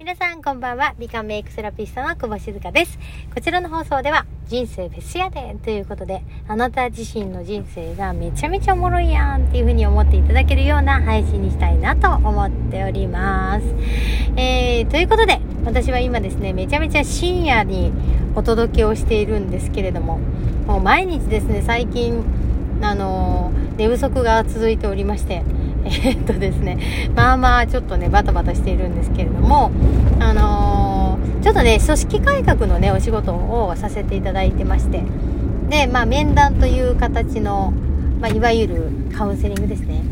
皆さんこんばんは。美顔メイクセラピストの久保静香です。こちらの放送では人生フェスやでということで、あなた自身の人生がめちゃめちゃおもろいやんっていう風に思っていただけるような配信にしたいなと思っております。えー、ということで、私は今ですね、めちゃめちゃ深夜にお届けをしているんですけれども、もう毎日ですね、最近、あのー、寝不足が続いておりまして、え、っとですね、まあまあちょっとね、バタバタしているんですけれども、あのー、ちょっとね、組織改革のね、お仕事をさせていただいてまして、で、まあ面談という形の、まあいわゆるカウンセリングですね。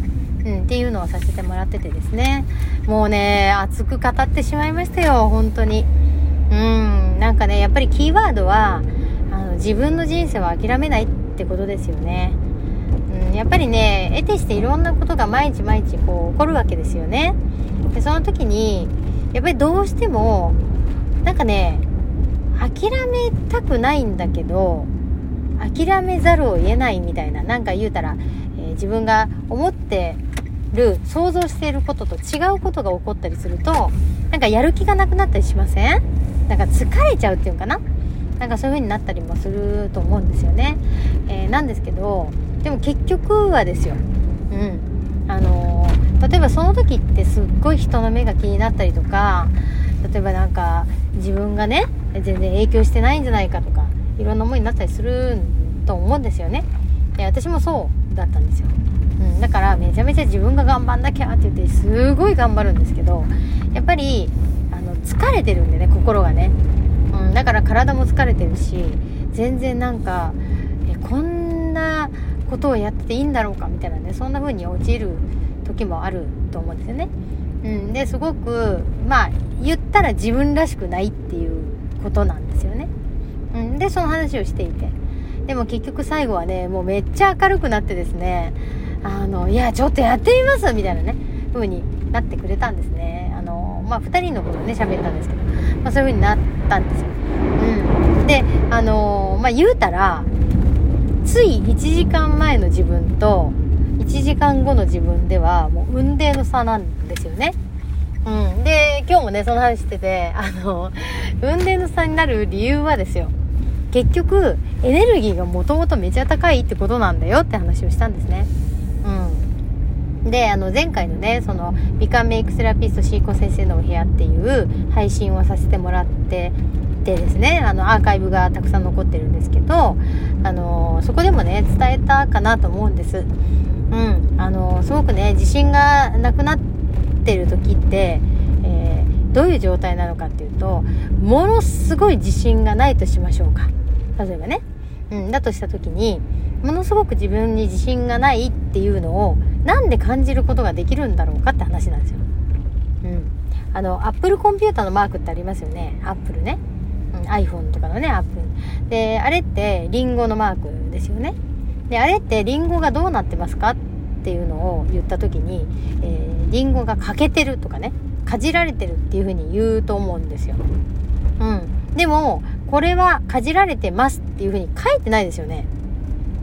うん、っていうのをさせてもらっててですね。もうね、熱く語ってしまいましたよ、本当に。うん、なんかね、やっぱりキーワードは、あの自分の人生は諦めないってことですよね。やっぱりね得てしていろんなことが毎日毎日こう起こるわけですよね。でその時にやっぱりどうしてもなんかね諦めたくないんだけど諦めざるを得ないみたいななんか言うたら、えー、自分が思ってる想像していることと違うことが起こったりするとなんかやる気がなくなったりしません？なんか疲れちゃうっていうのかな？なんかそういう風になったりもすると思うんですよね、えー、なんですけどでも結局はですよ。うん。あのー、例えばその時ってすっごい人の目が気になったりとか例えばなんか自分がね全然影響してないんじゃないかとかいろんな思いになったりすると思うんですよね。で私もそうだったんですよ、うん、だからめちゃめちゃ自分が頑張んなきゃって言ってすごい頑張るんですけどやっぱりあの疲れてるんでね心がね、うん、だから体も疲れてるし全然なんかえこんなことをやってていいんだろうかみたいなねそんな風に陥る時もあると思うんですよね。うん、ですごくまあ言ったら自分らしくないっていうことなんですよね。うん、でその話をしていてでも結局最後はねもうめっちゃ明るくなってですねあのいやちょっとやってみますみたいなね風になってくれたんですね。あのまあ2人のことをね喋ったんですけど、まあ、そういう風になったんですよ。うん、であのまあ言うたらつい1時間前の自分と1時間後の自分ではもう運命の差なんですよね。うん。で、今日もね、その話してて、あの、運命の差になる理由はですよ。結局、エネルギーがもともとめちゃ高いってことなんだよって話をしたんですね。うん。で、あの、前回のね、その、美観メイクセラピストシーコ先生のお部屋っていう配信をさせてもらっててですね、あの、アーカイブがたくさん残ってるんですけど、あの、そこでもね、伝えたかなと思うんです。うん。あの、すごくね、自信がなくなってる時って、えー、どういう状態なのかっていうと、ものすごい自信がないとしましょうか。例えばね。うん、だとした時に、ものすごく自分に自信がないっていうのを、なんで感じることができるんだろうかって話なんですよ。うん。あの、アップルコンピューターのマークってありますよね。アップルね。iPhone とかのね、アップで、あれってリンゴのマークですよね。で、あれってリンゴがどうなってますかっていうのを言った時に、えー、リンゴが欠けてるとかね、かじられてるっていう風に言うと思うんですよ。うん。でも、これはかじられてますっていう風に書いてないですよね。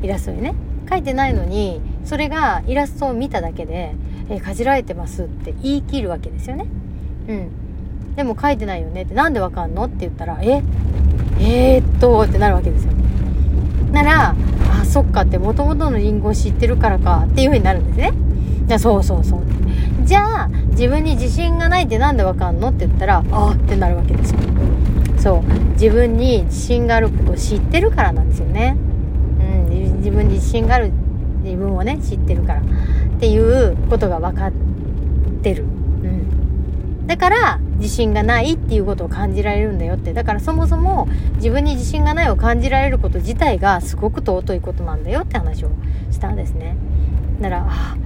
イラストにね。書いてないのに、それがイラストを見ただけで、えー、かじられてますって言い切るわけですよね。うん。でも書いてないよねってなんでわかんのって言ったらえ？えー、っとってなるわけですよ。ならあそっかってもともとのリンゴを知ってるからかっていう風になるんですね。じゃあそうそうそう。じゃあ自分に自信がないってなんでわかんのって言ったらあってなるわけですよ。そう。自分に自信があることを知ってるからなんですよね。うん。自分に自信がある自分をね知ってるからっていうことが分かってる。うん。だから自信がないっていうことを感じられるんだよって。だからそもそも自分に自信がないを感じられること自体がすごく尊いことなんだよって話をしたんですね。ならあ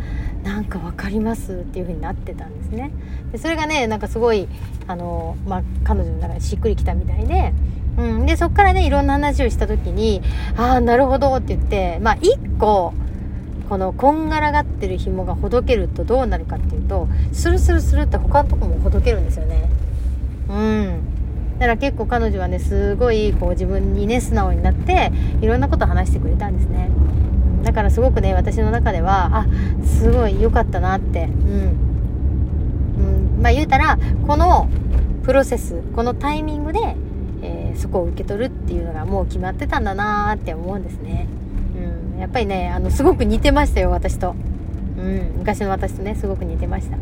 なんか分かりますっていう風になってたんですね。でそれがねなんかすごいあの、まあ、彼女の中でしっくりきたみたいで。うん、でそっからねいろんな話をした時に「ああなるほど」って言ってまあ1個このこんがらがってる紐がほどけるとどうなるかっていうとスルスルスルって他のとこもほどけるんですよね。うん。だから結構彼女はねすごいこう自分にね素直になっていろんなことを話してくれたんですね。だからすごくね私の中ではあすごい良かったなって。うん、うん、まあ言うたらこのプロセスこのタイミングで、えー、そこを受け取るっていうのがもう決まってたんだなーって思うんですね、やっぱりねあのすごく似てましたよ私と。うん、昔の私とねすごく似てました、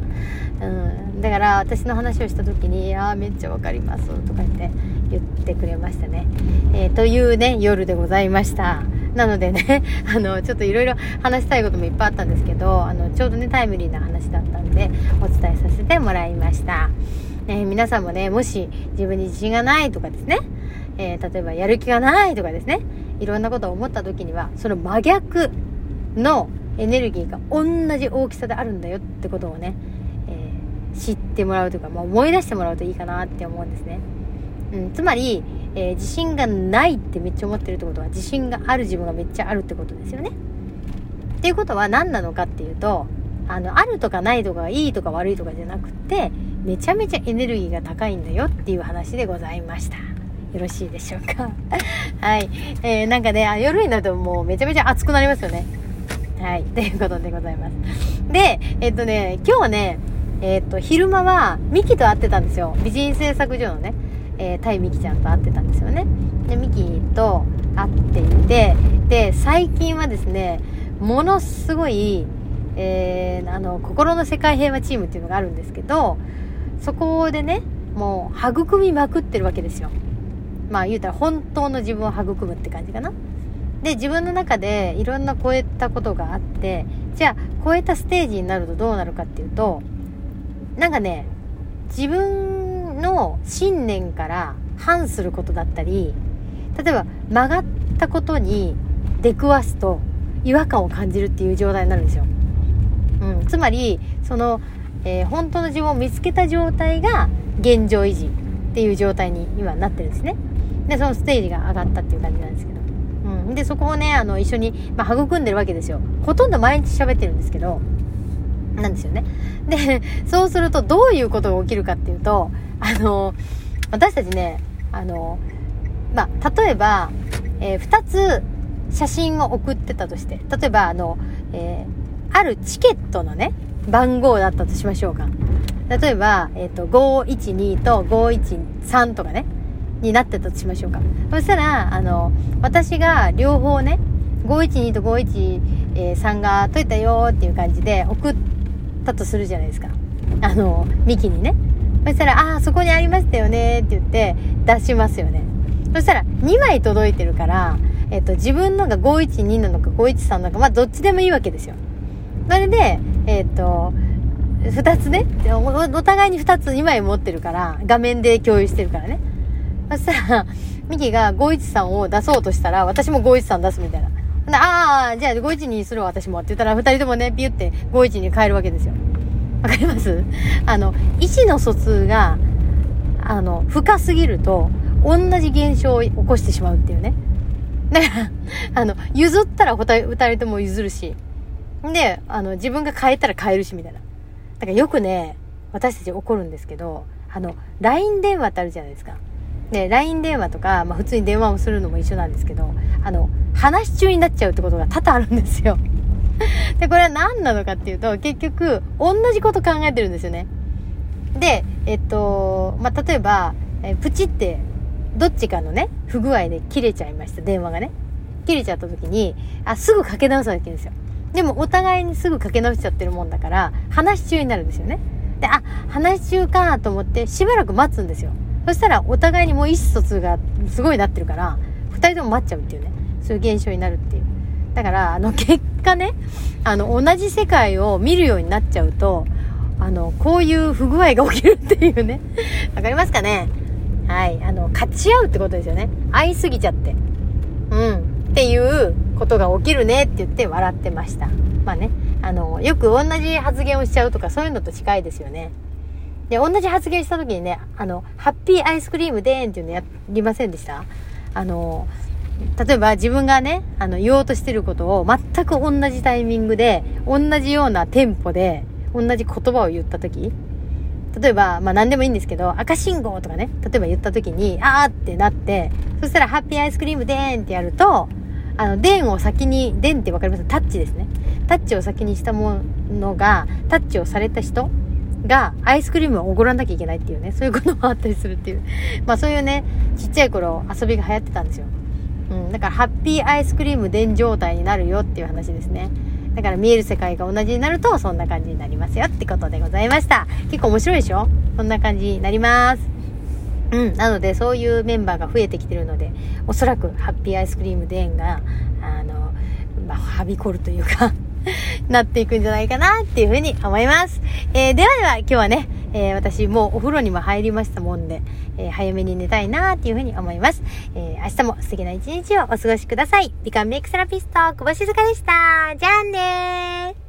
うん、だから私の話をした時に「ああめっちゃ分かります」とか言って言ってくれましたね、えー、というね夜でございました。なのでね あのちょっといろいろ話したいこともいっぱいあったんですけどあのちょうどねタイムリーな話だったんでお伝えさせてもらいました。えー、皆さんもね、もし自分に自信がないとかですね、えー、例えばやる気がないとかですね、いろんなことを思った時には、その真逆のエネルギーが同じ大きさであるんだよってことをね、えー、知ってもらうというか、まあ、思い出してもらうといいかなって思うんですね。うん、つまり、えー、自信がないってめっちゃ思ってるってことは、自信がある自分がめっちゃあるってことですよね。っていうことは何なのかっていうと、あの、あるとかないとかがいいとか悪いとかじゃなくて、めちゃめちゃエネルギーが高いんだよっていう話でございました。よろしいでしょうか？はい。えー、なんかね、夜になるともうめちゃめちゃ暑くなりますよね。はい。ということでございます。で、えっとね、今日はね、えっと、昼間はミキと会ってたんですよ。美人製作所のね、えー、タイミキちゃんと会ってたんですよね。で、ミキと会っていて、で、最近はですね、ものすごい、えー、あの、心の世界平和チームっていうのがあるんですけど、そこでねもう育みまくってるわけですよまあ言うたら本当の自分を育むって感じかな。で自分の中でいろんな超えたことがあってじゃあ超えたステージになるとどうなるかっていうとなんかね自分の信念から反することだったり例えば曲がったことに出くわすと違和感を感じるっていう状態になるんですよ、うん、つまりそのえー、本当の自分を見つけた状態が現状維持っていう状態に今なってるんですね。で、そのステージが上がったっていう感じなんですけど。うん。で、そこをね、あの、一緒に、まあ、育んでるわけですよ。ほとんど毎日喋ってるんですけど、なんですよね。で、そうするとどういうことが起きるかっていうと、あの、私たちね、あの、まあ、例えば、えー、2つ写真を送ってたとして、例えば、あの、えー、あるチケットのね、番号だったとしましょうか。例えば、えっ、ー、と、512と513とかね、になってたとしましょうか。そしたら、あの、私が両方ね、512と513が解いたよっていう感じで送ったとするじゃないですか。あの、ミキにね。そしたら、ああ、そこにありましたよねって言って出しますよね。そしたら、2枚届いてるから、えっ、と、自分のが512なのか513なのか、まあ、どっちでもいいわけですよ。それで、えっ、と、二つねお、お互いに二つ2枚持ってるから、画面で共有してるからね。そしたら、ミキが513を出そうとしたら、私も513出すみたいな。ああ、じゃあ512にするわ、私も。って言ったら、二人ともね、ピュって51に変えるわけですよ。わかります？あの、意思の疎通が、あの、深すぎると、同じ現象を起こしてしまうっていうね。だから、あの、譲ったら二人とも譲るし、で、あの、自分が変えたら変えるし、みたいな。だからよくね、私たち怒るんですけど、あの、LINE 電話ってあるじゃないですか。で、LINE 電話とか、まあ普通に電話もするのも一緒なんですけど、あの、話し中になっちゃうってことが多々あるんですよ。で、これは何なのかっていうと、結局、同じこと考えてるんですよね。で、えっと、まあ、例えば、えプチって、どっちかのね、不具合で切れちゃいました、電話がね。切れちゃった時に、あ、すぐかけ直さなきゃいけないんですよ。でもお互いにすぐかけ直しちゃってるもんだから、話し中になるんですよね。で、あ、話し中かと思ってしばらく待つんですよ。そしたらお互いにもう意思疎通がすごいなってるから、二人とも待っちゃうっていうね。そういう現象になるっていう。だから、あの、結果ね、あの、同じ世界を見るようになっちゃうと、あの、こういう不具合が起きるっていうね。わかりますかね？はい。あの、勝ち合うってことですよね。会いすぎちゃって。うん。っていうことが起きるねって言って笑ってました。まあね、あの、よく同じ発言をしちゃうとかそういうのと近いですよね。で、同じ発言した時にね、あの、ハッピーアイスクリームでーんっていうのやりませんでした？あの、例えば自分がね、あの、言おうとしてることを全く同じタイミングで、同じようなテンポで、同じ言葉を言った時例えば、まあ何でもいいんですけど、赤信号とかね、例えば言った時に、あーってなって、そしたらハッピーアイスクリームでーんってやると、あの、電を先に、電ってわかります？タッチですね。タッチを先にしたものが、タッチをされた人がアイスクリームをおごらなきゃいけないっていうね、そういうこともあったりするっていう。まあそういうね、ちっちゃい頃遊びが流行ってたんですよ。うん、だからハッピーアイスクリーム伝状態になるよっていう話ですね。だから見える世界が同じになるとそんな感じになりますよってことでございました。結構面白いでしょ？そんな感じになります。うん。なので、そういうメンバーが増えてきてるので、おそらくハッピーアイスクリームデーンが、あの、まあ、はびこるというか なっていくんじゃないかなっていうふうに思います。えー、ではでは、今日はね、えー、私もうお風呂にも入りましたもんで、えー、早めに寝たいなっていうふうに思います。え、明日も素敵な一日をお過ごしください。美観メイクセラピスト、久保静香でした。じゃあねー。